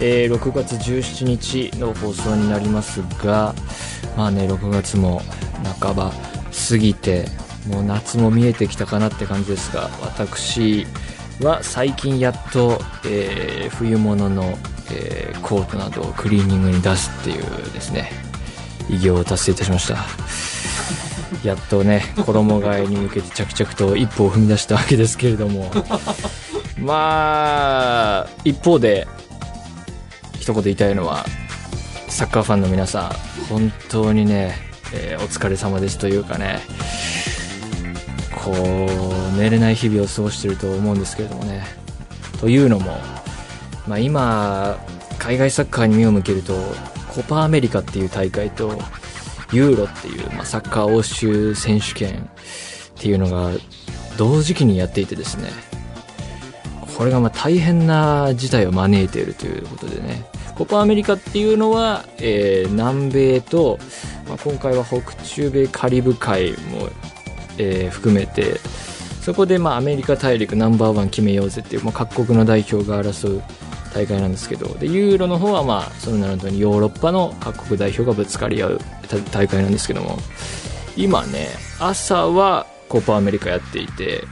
えー6月17日の放送になりますがまあね6月も半ば過ぎてもう夏も見えてきたかなって感じですが私は最近やっと、えー冬物の、えーコートなどをクリーニングに出すっていうですね偉業を達成いたしました。やっとね衣替えに向けて着々と一歩を踏み出したわけですけれども。まあ一方で一言言いたいのはサッカーファンの皆さん本当にね、えーお疲れ様ですというかねこう寝れない日々を過ごしてると思うんですけれどもねというのも、まあ、今海外サッカーに目を向けるとコパアメリカっていう大会とユーロっていう、まあ、サッカー欧州選手権っていうのが同時期にやっていてですねこれがま大変な事態を招いているということでねコパアメリカっていうのは、えー南米と、まあ、今回は北中米カリブ海も、えー含めてそこでまあアメリカ大陸ナンバーワン決めようぜっていう、まあ、各国の代表が争う大会なんですけどでユーロの方はまあその名の通りヨーロッパの各国代表がぶつかり合う大会なんですけども今ね朝はコパアメリカやっていて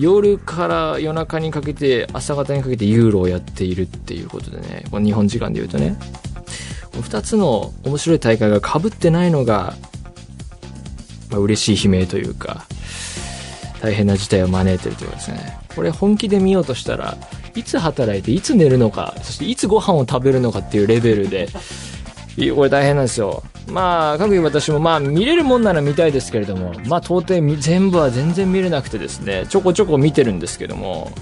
夜から夜中にかけて朝方にかけてユーロをやっているっていうことでねこの日本時間で言うとね。2つの面白い大会がかぶってないのが、まあ、嬉しい悲鳴というか大変な事態を招いてるというかですね。これ本気で見ようとしたらいつ働いていつ寝るのかそしていつご飯を食べるのかっていうレベルでこれ大変なんですよ。まあ各位私もまあ見れるもんなら見たいですけれどもまあ到底全部は全然見れなくてですねちょこちょこ見てるんですけども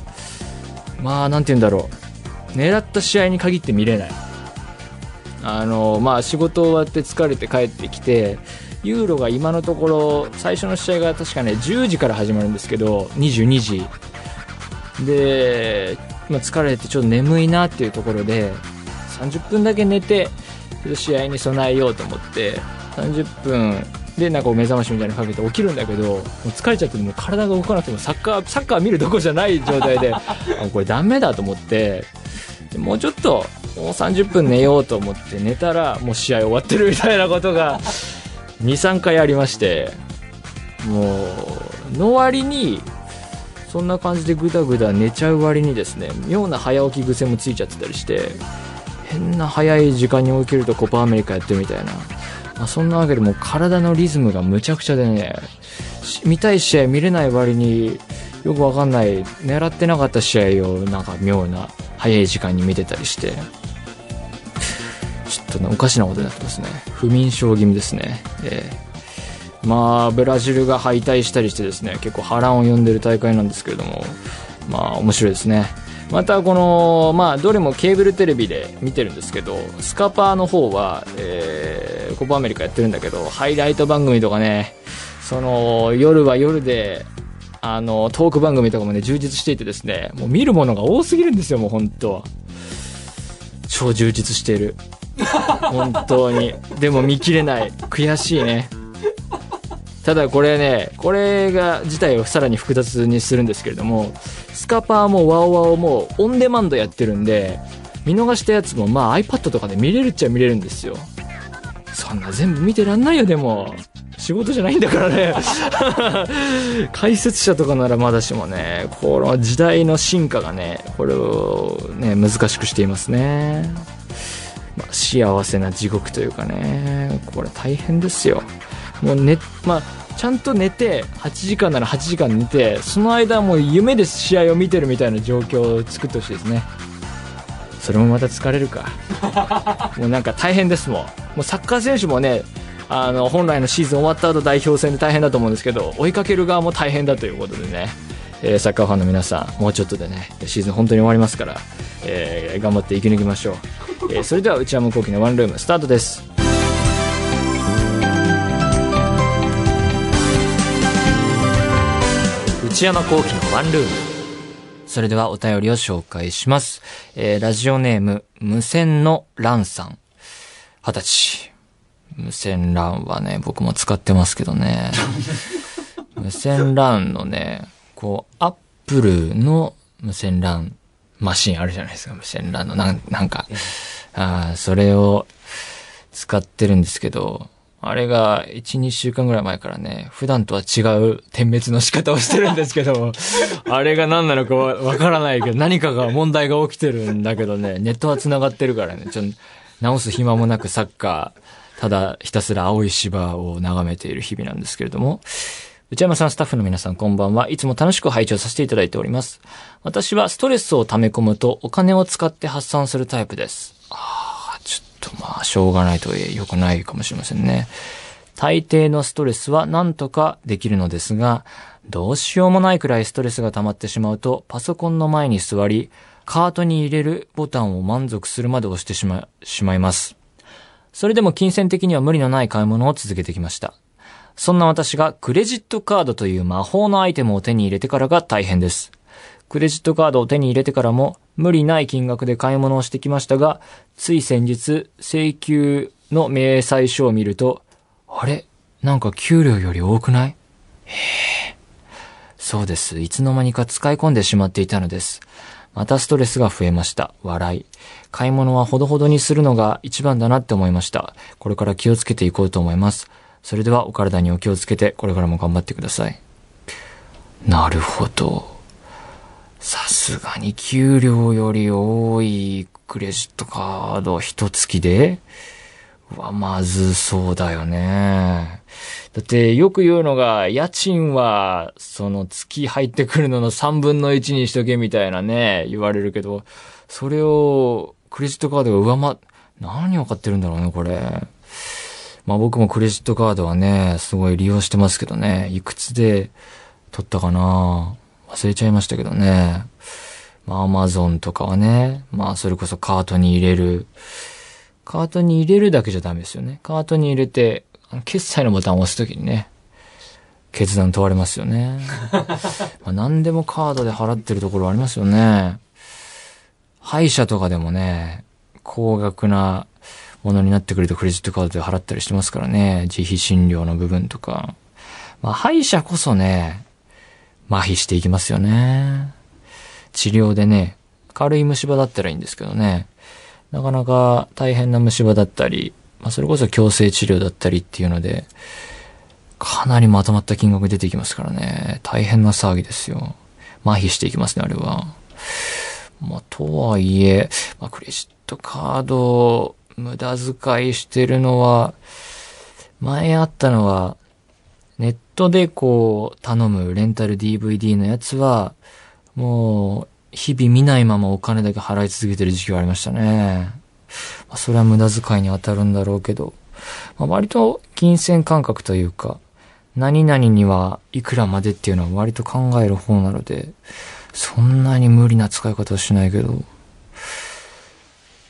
まあなんて言うんだろう。狙った試合に限って見れない。あのまあ仕事終わって疲れて帰ってきてユーロが今のところ最初の試合が確かね10時から始まるんですけど22時。で、ま、疲れてちょっと眠いなっていうところで30分だけ寝て試合に備えようと思って30分でなんか目覚ましみたいなのかけて起きるんだけどもう疲れちゃってもう体が動かなくてもサッカーサッカー見るとこじゃない状態で あこれダメだと思ってでもうちょっともう30分寝ようと思って寝たらもう試合終わってるみたいなことが23回ありましてもうの割にそんな感じでぐだぐだ寝ちゃう割にですね妙な早起き癖もついちゃってたりして変な早い時間に起きるとコパアメリカやってるみたいな、まあ、そんなわけでも体のリズムがむちゃくちゃでね見たい試合見れない割によくわかんない狙ってなかった試合をなんか妙な早い時間に見てたりして。ちょっとねおかしなことになってますね。不眠症気味ですね。ええ。まあブラジルが敗退したりしてですね結構波乱を呼んでる大会なんですけれども。まあ面白いですね。またこのまあどれもケーブルテレビで見てるんですけどスカパーの方は、えーコパアメリカやってるんだけどハイライト番組とかねその夜は夜であのトーク番組とかもね充実していてですねもう見るものが多すぎるんですよもう本当。は超充実している。本当に。でも見切れない。悔しいね。ただこれねこれが事態をさらに複雑にするんですけれどもスカパーもワオワオもオンデマンドやってるんで見逃したやつもまあ iPad とかで見れるっちゃ見れるんですよ。そんな全部見てらんないよでも。仕事じゃないんだからね。解説者とかならまだしもねこの時代の進化がねこれをね難しくしていますね、まあ、幸せな地獄というかねこれ大変ですよ。もう寝まあちゃんと寝て8時間なら8時間寝てその間はもう夢で試合を見てるみたいな状況を作ってほしいですね。それもまた疲れるか。もうなんか大変ですもん。もうサッカー選手もねあの本来のシーズン終わった後代表戦で大変だと思うんですけど追いかける側も大変だということでね、えーサッカーファンの皆さんもうちょっとでねシーズン本当に終わりますから、えー頑張って生き抜きましょう。えーそれでは内山聖輝のワンルームスタートです内山聖輝のワンルームそれではお便りを紹介します。えーラジオネーム、無線のランさん。二十歳。無線 LAN はね、僕も使ってますけどね。無線 LAN のね、こう、アップルの無線 LAN マシンあるじゃないですか、無線 LAN の。なんなんか、あーそれを使ってるんですけど、あれが1、2週間ぐらい前からね、普段とは違う点滅の仕方をしてるんですけど、あれが何なのかわわからないけど、何かが問題が起きてるんだけどね、ネットは繋がってるからね、ちょっと直す暇もなくサッカー、ただひたすら青い芝を眺めている日々なんですけれども、内山さん、スタッフの皆さん、こんばんは。いつも楽しく拝聴させていただいております。私はストレスを溜め込むとお金を使って発散するタイプです。あとまあ、しょうがないと良くないかもしれませんね。大抵のストレスは何とかできるのですが、どうしようもないくらいストレスが溜まってしまうと、パソコンの前に座り、カートに入れるボタンを満足するまで押してしま、しまいます。それでも金銭的には無理のない買い物を続けてきました。そんな私がクレジットカードという魔法のアイテムを手に入れてからが大変です。クレジットカードを手に入れてからも無理ない金額で買い物をしてきましたが、つい先日請求の明細書を見ると、あれ？なんか給料より多くない？へえ。そうです。いつの間にか使い込んでしまっていたのです。またストレスが増えました。笑い。買い物はほどほどにするのが一番だなって思いました。これから気をつけていこうと思います。それではお体にお気をつけて、これからも頑張ってください。なるほど。さすがに給料より多いクレジットカード一月で？うわ、まずそうだよね。だってよく言うのが、家賃は、その月入ってくるのの3分の1にしとけみたいなね、言われるけど、それをクレジットカードが上回、何を買ってるんだろうね、これ。まあ僕もクレジットカードはね、すごい利用してますけどね、いくつで取ったかな？忘れちゃいましたけどね。まあアマゾンとかはね、まあそれこそカートに入れる。カートに入れるだけじゃダメですよね。カートに入れて、あの決済のボタンを押すときにね、決断問われますよね。まあ何でもカードで払ってるところありますよね。歯医者とかでもね、高額なものになってくるとクレジットカードで払ったりしてますからね。自費診療の部分とか。まあ歯医者こそね、麻痺していきますよね。治療でね、軽い虫歯だったらいいんですけどね。なかなか大変な虫歯だったり、まあ、それこそ矯正治療だったりっていうので、かなりまとまった金額出てきますからね。大変な騒ぎですよ。麻痺していきますね、あれは。まあ、とはいえ、まあ、クレジットカード、無駄遣いしてるのは、前あったのは、ネットでこう、頼むレンタル DVD のやつは、もう、日々見ないままお金だけ払い続けてる時期がありましたね。まあ、それは無駄遣いに当たるんだろうけど、まあ、割と金銭感覚というか、何々にはいくらまでっていうのは割と考える方なので、そんなに無理な使い方はしないけど、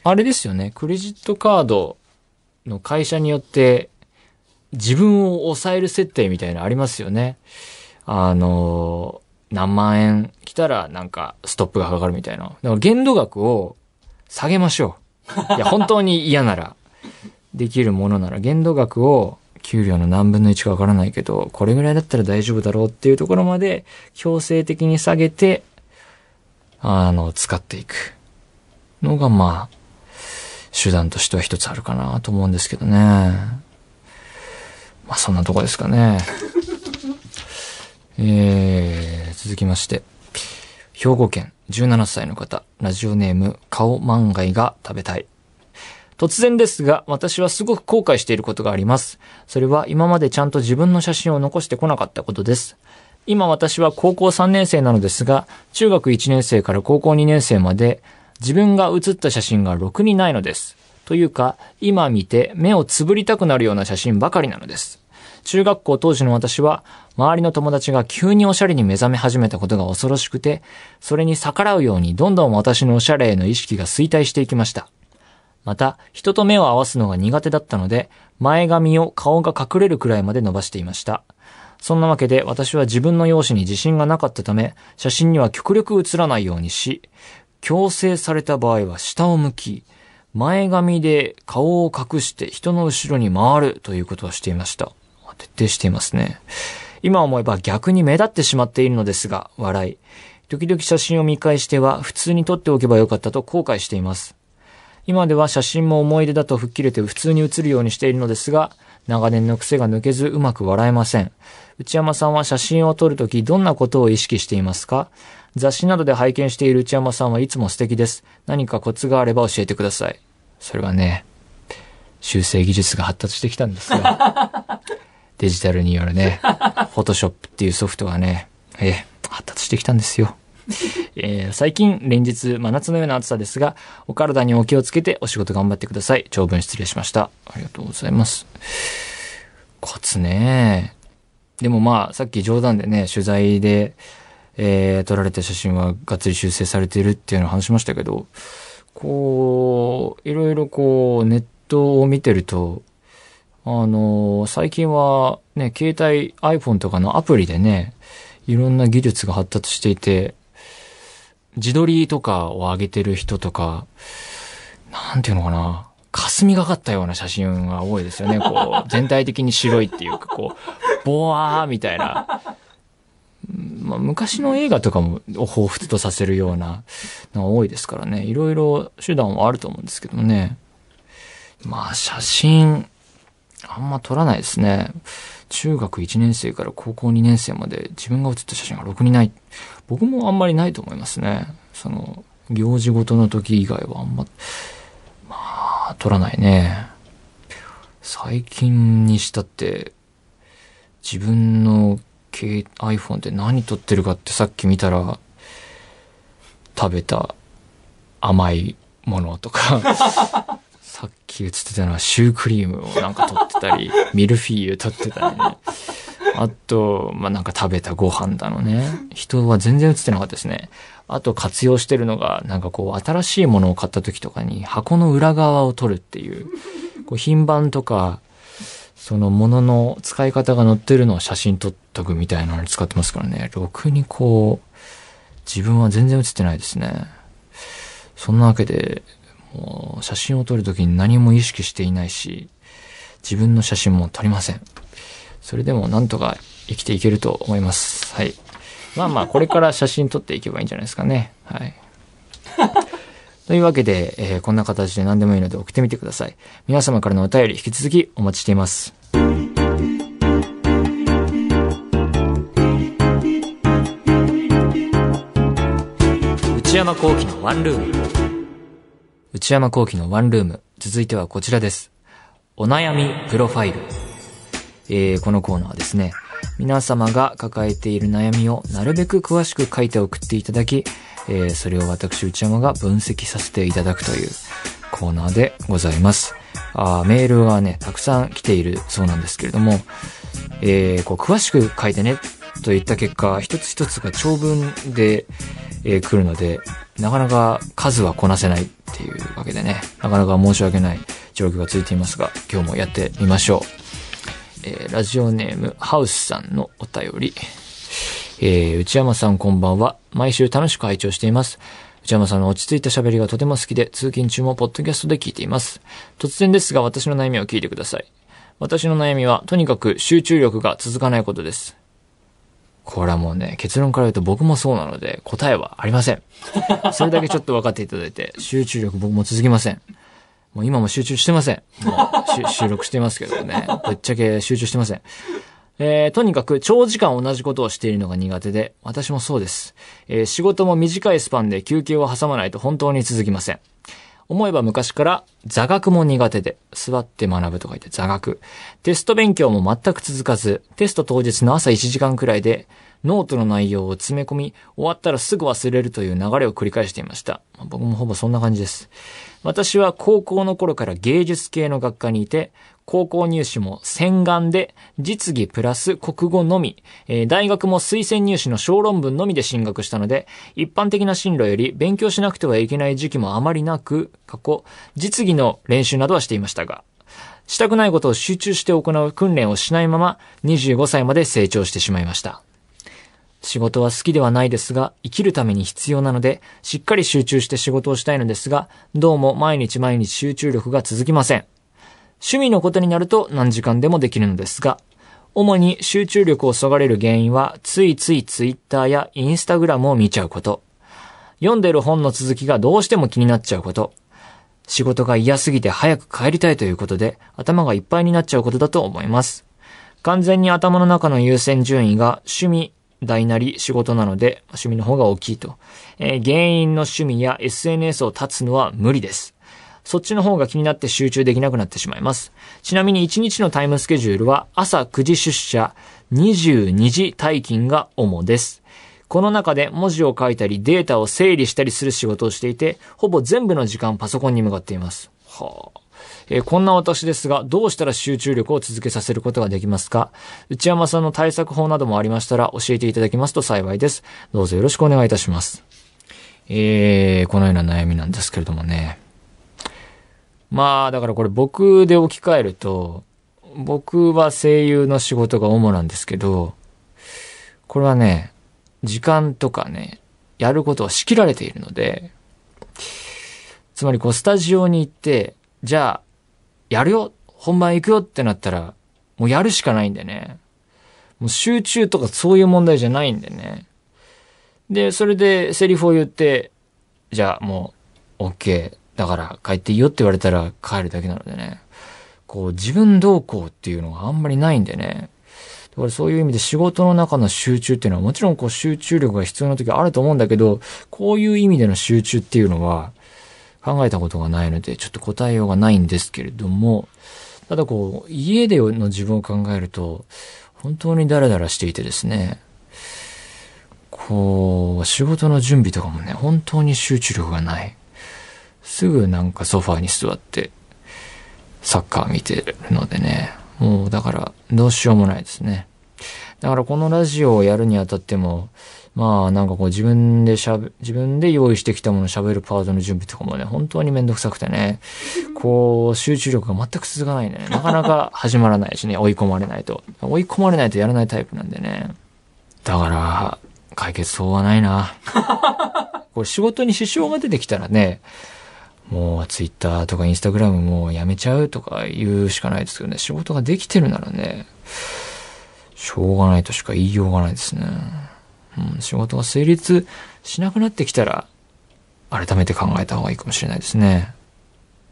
あれですよね、クレジットカードの会社によって、自分を抑える設定みたいなのありますよね。あの、何万円来たらなんかストップがかかるみたいな。だから限度額を下げましょう。いや、本当に嫌なら、できるものなら限度額を給料の何分の1かわからないけど、これぐらいだったら大丈夫だろうっていうところまで強制的に下げて、あの、使っていくのがまあ、手段としては一つあるかなと思うんですけどね。まあそんなとこですかね。えー、続きまして。兵庫県17歳の方、ラジオネーム、顔万がが食べたい。突然ですが、私はすごく後悔していることがあります。それは今までちゃんと自分の写真を残してこなかったことです。今私は高校3年生なのですが、中学1年生から高校2年生まで、自分が写った写真がろくにないのです。というか、今見て目をつぶりたくなるような写真ばかりなのです。中学校当時の私は、周りの友達が急におしゃれに目覚め始めたことが恐ろしくて、それに逆らうようにどんどん私のおしゃれへの意識が衰退していきました。また、人と目を合わすのが苦手だったので、前髪を顔が隠れるくらいまで伸ばしていました。そんなわけで私は自分の容姿に自信がなかったため、写真には極力映らないようにし、強制された場合は下を向き、前髪で顔を隠して人の後ろに回るということをしていました。徹底していますね。今思えば逆に目立ってしまっているのですが、笑い。時々写真を見返しては普通に撮っておけばよかったと後悔しています。今では写真も思い出だと吹っ切れて普通に写るようにしているのですが、長年の癖が抜けずうまく笑えません。内山さんは写真を撮るときどんなことを意識していますか？雑誌などで拝見している内山さんはいつも素敵です。何かコツがあれば教えてください。それはね、修正技術が発達してきたんですよ。デジタルによるね、フォトショップっていうソフトがね、ええ、発達してきたんですよ。えー最近連日真夏のような暑さですが、お体にお気をつけてお仕事頑張ってください。長文失礼しました。ありがとうございます。コツね。でもまあ、さっき冗談でね、取材で、えー撮られた写真はがっつり修正されているっていうのを話しましたけど、こう、いろいろこう、ネットを見てると、あの最近はね、携帯 iPhone とかのアプリでね、いろんな技術が発達していて、自撮りとかを上げてる人とか、なんていうのかな、霞がかったような写真が多いですよね。こう、全体的に白いっていうか、こう、ボワーみたいな。まあ、昔の映画とかもを彷彿とさせるようなのが多いですからね。いろいろ手段はあると思うんですけどね。まあ、写真、あんま撮らないですね。中学1年生から高校2年生まで自分が写った写真がろくにない。僕もあんまりないと思いますね。その、行事ごとの時以外はあんま、まあ、撮らないね。最近にしたって、自分の携 iPhone で何撮ってるかってさっき見たら、食べた甘いものとか、さっき映ってたのはシュークリームをなんか撮ってたり、ミルフィーユ撮ってたりね。あと、まあ、なんか食べたご飯だのね。人は全然映ってなかったですね。あと活用してるのが、なんかこう、新しいものを買った時とかに箱の裏側を撮るっていう、こう、品番とか、そのものの使い方が載ってるのを写真撮っとくみたいなのに使ってますからね。ろくにこう、自分は全然映ってないですね。そんなわけで、もう写真を撮るときに何も意識していないし、自分の写真も撮りません。それでもなんとか生きていけると思います。はい。まあまあ、これから写真撮っていけばいいんじゃないですかね。はい。というわけで、えーこんな形で何でもいいので送ってみてください。皆様からのお便り引き続きお待ちしています。内山幸喜のワンルーム。内山幸喜のワンルーム。続いてはこちらです。お悩みプロファイル。えーこのコーナーはですね、皆様が抱えている悩みをなるべく詳しく書いて送っていただき、えーそれを私内山が分析させていただくというコーナーでございます。あーメールはね、たくさん来ているそうなんですけれども、えーこう詳しく書いてねといった結果、一つ一つが長文で、えー来るので、なかなか数はこなせないっていうわけでね、なかなか申し訳ない状況が続いていますが、今日もやってみましょう。えーラジオネーム、ハウスさんのお便り。えー内山さんこんばんは。毎週楽しく拝聴しています。内山さんの落ち着いた喋りがとても好きで、通勤中もポッドキャストで聞いています。突然ですが、私の悩みを聞いてください。私の悩みは、とにかく集中力が続かないことです。これはもうね、結論から言うと僕もそうなので、答えはありません。それだけちょっと分かっていただいて、集中力僕も続きません。もう今も集中してません。もう収録してますけどね。ぶっちゃけ集中してません。えーとにかく長時間同じことをしているのが苦手で、私もそうです。えー仕事も短いスパンで休憩を挟まないと本当に続きません。思えば昔から座学も苦手で、座って学ぶと書いて座学。テスト勉強も全く続かず、テスト当日の朝1時間くらいで、ノートの内容を詰め込み、終わったらすぐ忘れるという流れを繰り返していました。僕もほぼそんな感じです。私は高校の頃から芸術系の学科にいて、高校入試も洗顔で実技プラス国語のみ、えー大学も推薦入試の小論文のみで進学したので、一般的な進路より勉強しなくてはいけない時期もあまりなく、過去、実技の練習などはしていましたが、したくないことを集中して行う訓練をしないまま、25歳まで成長してしまいました。仕事は好きではないですが、生きるために必要なので、しっかり集中して仕事をしたいのですが、どうも毎日毎日集中力が続きません。趣味のことになると何時間でもできるのですが、主に集中力をそがれる原因は、ついついツイッターやインスタグラムを見ちゃうこと。読んでる本の続きがどうしても気になっちゃうこと。仕事が嫌すぎて早く帰りたいということで、頭がいっぱいになっちゃうことだと思います。完全に頭の中の優先順位が趣味、大なり仕事なので、趣味の方が大きいと。えー原因の趣味や SNS を断つのは無理です。そっちの方が気になって集中できなくなってしまいます。ちなみに1日のタイムスケジュールは朝9時出社、22時退勤が主です。この中で文字を書いたりデータを整理したりする仕事をしていて、ほぼ全部の時間パソコンに向かっています。はあ。えーこんな私ですが、どうしたら集中力を続けさせることができますか？内山さんの対策法などもありましたら教えていただきますと幸いです。どうぞよろしくお願いいたします。えー、このような悩みなんですけれどもね。まあ、だからこれ僕で置き換えると、僕は声優の仕事が主なんですけど、これはね、時間とかね、やることは仕切られているので、つまりこうスタジオに行って、じゃあ、やるよ本番行くよってなったら、もうやるしかないんでね。もう集中とかそういう問題じゃないんでね。で、それでセリフを言って、じゃあもう、OK。だから帰っていいよって言われたら帰るだけなのでね。こう自分どうこうっていうのがあんまりないんでね。だからそういう意味で仕事の中の集中っていうのはもちろんこう集中力が必要な時はあると思うんだけど、こういう意味での集中っていうのは考えたことがないのでちょっと答えようがないんですけれども、ただこう家での自分を考えると本当にダラダラしていてですね、こう仕事の準備とかもね、本当に集中力がない。すぐなんかソファーに座ってサッカー見てるのでね。もうだからどうしようもないですね。だからこのラジオをやるにあたっても、まあなんかこう自分でしゃべ、自分で用意してきたものを喋るパートの準備とかもね、本当にめんどくさくてね、こう集中力が全く続かないね、なかなか始まらないしね、追い込まれないと。追い込まれないとやらないタイプなんでね。だから、解決法はないな。これ仕事に支障が出てきたらね、もうツイッターとかインスタグラムもうやめちゃうとか言うしかないですけどね、仕事ができてるならね、しょうがないとしか言いようがないですね。うん、仕事が成立しなくなってきたら、改めて考えた方がいいかもしれないですね。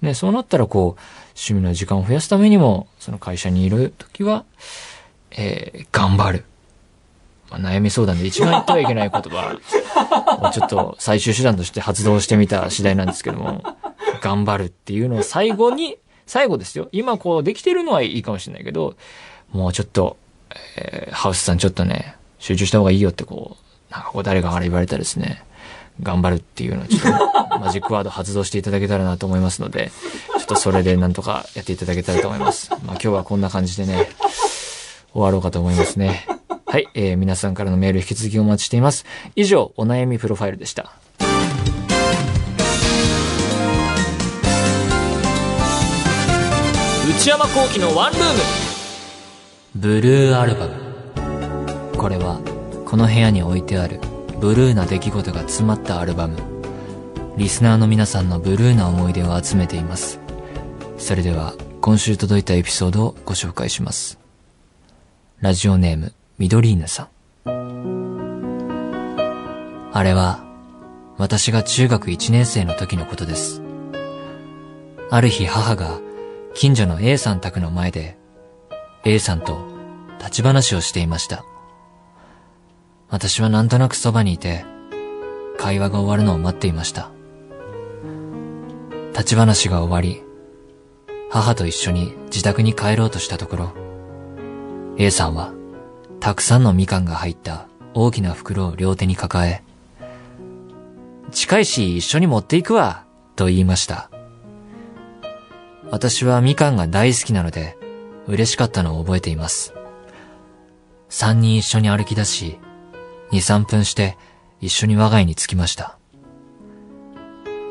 ね、そうなったらこう、趣味の時間を増やすためにも、その会社にいるときは、えー、頑張る。まあ、悩み相談で一番言ってはいけない言葉 をちょっと最終手段として発動してみた次第なんですけども、頑張るっていうのを最後に、最後ですよ。今こうできてるのはいいかもしれないけど、もうちょっと、えーハウスさんちょっとね、集中した方がいいよってこう、なんかこう誰かから言われたらですね、頑張るっていうのをちょっと マジックワード発動していただけたらなと思いますので、ちょっとそれでなんとかやっていただけたらと思います。まあ今日はこんな感じでね、終わろうかと思いますね。はい、えー皆さんからのメール引き続きお待ちしています。以上、お悩みプロファイルでした。内山幸喜のワンルームブルーアルバムこれはこの部屋に置いてあるブルーな出来事が詰まったアルバム。リスナーの皆さんのブルーな思い出を集めています。それでは今週届いたエピソードをご紹介します。ラジオネームミドリーヌさん。あれは私が中学1年生の時のことです。ある日母が近所の A さん宅の前で A さんと立ち話をしていました。私はなんとなくそばにいて会話が終わるのを待っていました。立ち話が終わり、母と一緒に自宅に帰ろうとしたところ、A さんはたくさんのみかんが入った大きな袋を両手に抱え、近いし一緒に持っていくわ、と言いました。私はみかんが大好きなので、嬉しかったのを覚えています。三人一緒に歩き出し、二三分して一緒に我が家に着きました。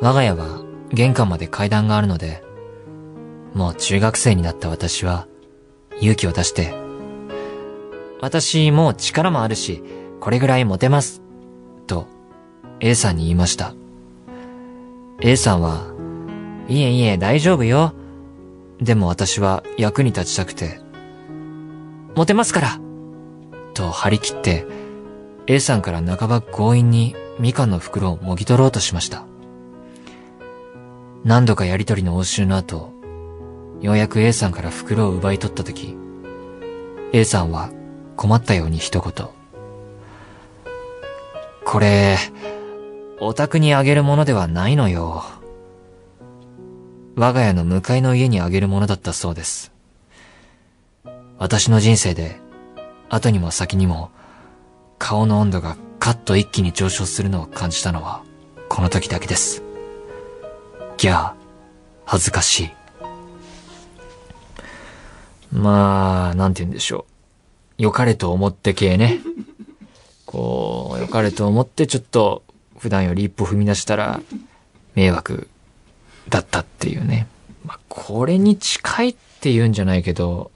我が家は玄関まで階段があるので、もう中学生になった私は勇気を出して、私もう力もあるし、これぐらい持てます。と A さんに言いました。A さんは、いえいえ大丈夫よ。でも私は役に立ちたくて、持てますからと張り切って、A さんから半ば強引にみかんの袋をもぎ取ろうとしました。何度かやりとりの応酬の後、ようやく A さんから袋を奪い取ったとき、A さんは困ったように一言。これ、お宅にあげるものではないのよ。我が家の向かいの家にあげるものだったそうです。私の人生で、後にも先にも、顔の温度がカッと一気に上昇するのを感じたのは、この時だけです。ギャー、恥ずかしい。まあ、なんて言うんでしょう。良かれと思って系ね。こう、良かれと思ってちょっと普段より一歩踏み出したら迷惑だったっていうね。まあ、これに近いって言うんじゃないけど、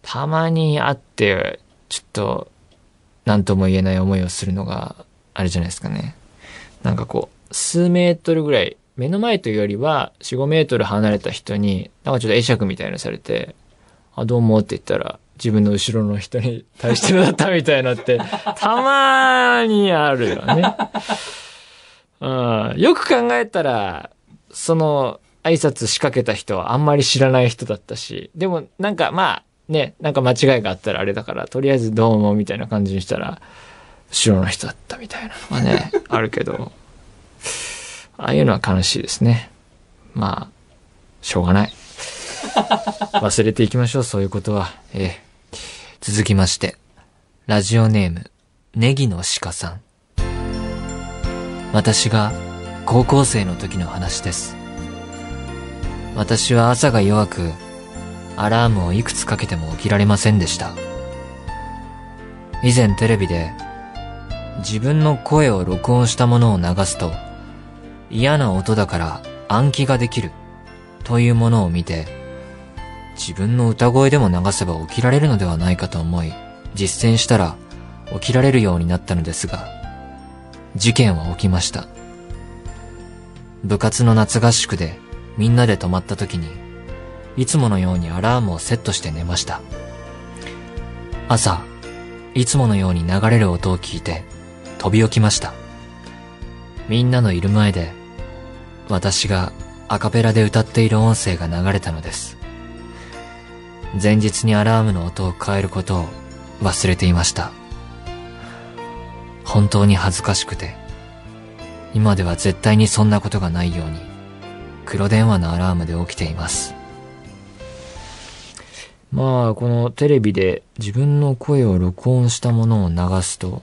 たまに会って、ちょっと、なんとも言えない思いをするのが、あれじゃないですかね。なんかこう、数メートルぐらい、目の前というよりは、4、5メートル離れた人に、なんかちょっと会釈みたいなのされて、あ、どうもって言ったら、自分の後ろの人に対してのだったみたいなって、たまーにあるよね。うん、よく考えたら、その挨拶仕掛けた人はあんまり知らない人だったし、でもなんかまあね、なんか間違いがあったらあれだから、とりあえずどうもみたいな感じにしたら、後ろの人だったみたいなのがね、あるけど、ああいうのは悲しいですね。まあ、しょうがない。忘れていきましょう、そういうことは。ええ。続きまして、ラジオネーム、ネギの鹿さん。私が高校生の時の話です。私は朝が弱く、アラームをいくつかけても起きられませんでした。以前テレビで、自分の声を録音したものを流すと、嫌な音だから暗記ができる、というものを見て、自分の歌声でも流せば起きられるのではないかと思い、実践したら起きられるようになったのですが、事件は起きました。部活の夏合宿でみんなで泊まった時に、いつものようにアラームをセットして寝ました。朝、いつものように流れる音を聞いて飛び起きました。みんなのいる前で、私がアカペラで歌っている音声が流れたのです。前日にアラームの音を変えることを忘れていました。本当に恥ずかしくて、今では絶対にそんなことがないように、黒電話のアラームで起きています。まあ、このテレビで自分の声を録音したものを流すと、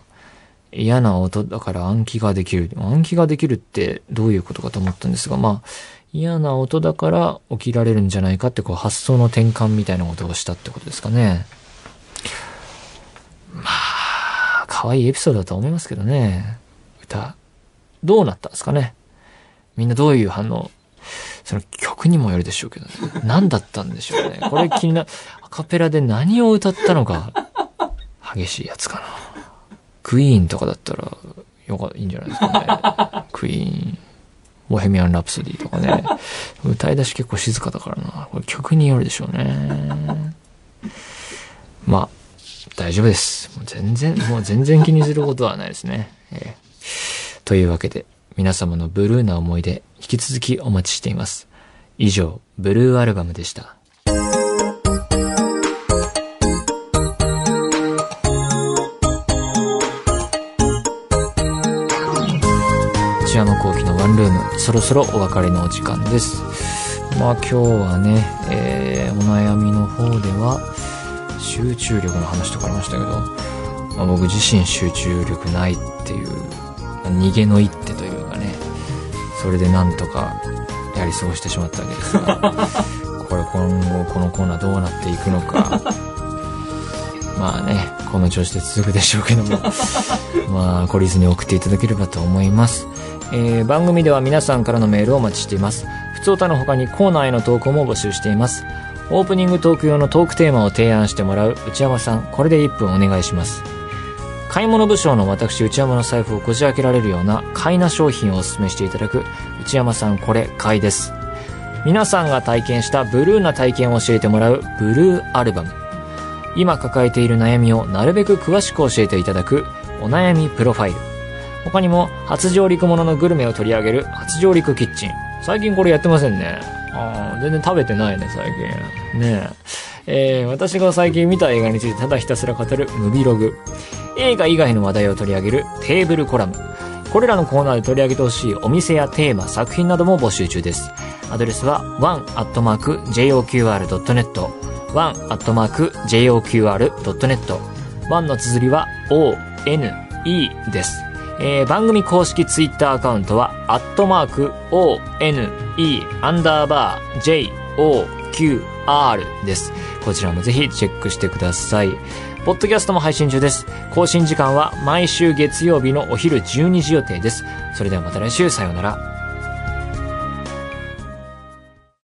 嫌な音だから暗記ができる。暗記ができるってどういうことかと思ったんですが、まあ、嫌な音だから起きられるんじゃないかってこう発想の転換みたいなことをしたってことですかね。まあ、可愛いエピソードだと思いますけどね。歌。どうなったんですかね。みんなどういう反応その曲にもよるでしょうけど、ね、何だったんでしょうね。これ気にな、アカペラで何を歌ったのか、激しいやつかな。クイーンとかだったら、よか、いいんじゃないですかね。クイーン、ボヘミアン・ラプソディとかね。歌い出し結構静かだからな。これ曲によるでしょうね。まあ、大丈夫です。もう全然、もう全然気にすることはないですね。えーというわけで、皆様のブルーな思い出、引き続きお待ちしています。以上、ブルーアルバムでした。内山幸輝のワンルーム、そろそろお別れのお時間です。まあ今日はね、えー、お悩みの方では、集中力の話とかありましたけど、まあ僕自身集中力ないっていう、まあ逃げの一手という、それでなんとかやり過ごしてしまったわけですが、これ今後このコーナーどうなっていくのか、まあね、この調子で続くでしょうけども、まあ、懲りずに送っていただければと思います。えー番組では皆さんからのメールをお待ちしています。普通歌の他にコーナーへの投稿も募集しています。オープニングトーク用のトークテーマを提案してもらう内山さん、これで1分お願いします。買い物部署の私内山の財布をこじ開けられるような買いな商品をお勧めしていただく内山さんこれ買いです。皆さんが体験したブルーな体験を教えてもらうブルーアルバム。今抱えている悩みをなるべく詳しく教えていただくお悩みプロファイル。他にも初上陸もののグルメを取り上げる初上陸キッチン。最近これやってませんね。あー全然食べてないね、最近。ねえ。えー私が最近見た映画についてただひたすら語るムビログ。映画以外の話題を取り上げるテーブルコラム。これらのコーナーで取り上げてほしいお店やテーマ、作品なども募集中です。アドレスは one.joqr.net one.joqr.net 1の綴りは o, n, e です。えー番組公式ツイッターアカウントは、アットマーク、o, n, e, アンダーバー、j, o, q, r です。こちらもぜひチェックしてください。ポッドキャストも配信中です。更新時間は毎週月曜日のお昼12時予定です。それではまた来週、さようなら。